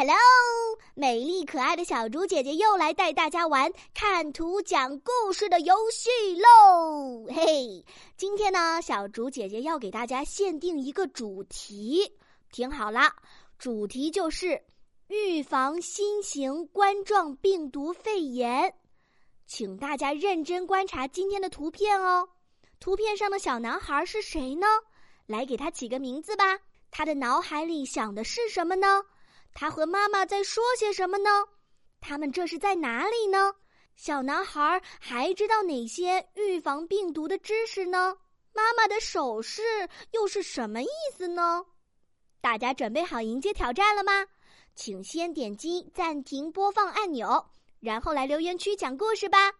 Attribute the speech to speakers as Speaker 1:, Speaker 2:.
Speaker 1: Hello，美丽可爱的小竹姐姐又来带大家玩看图讲故事的游戏喽！嘿，今天呢，小竹姐姐要给大家限定一个主题，听好了，主题就是预防新型冠状病毒肺炎，请大家认真观察今天的图片哦。图片上的小男孩是谁呢？来给他起个名字吧。他的脑海里想的是什么呢？他和妈妈在说些什么呢？他们这是在哪里呢？小男孩还知道哪些预防病毒的知识呢？妈妈的手势又是什么意思呢？大家准备好迎接挑战了吗？请先点击暂停播放按钮，然后来留言区讲故事吧。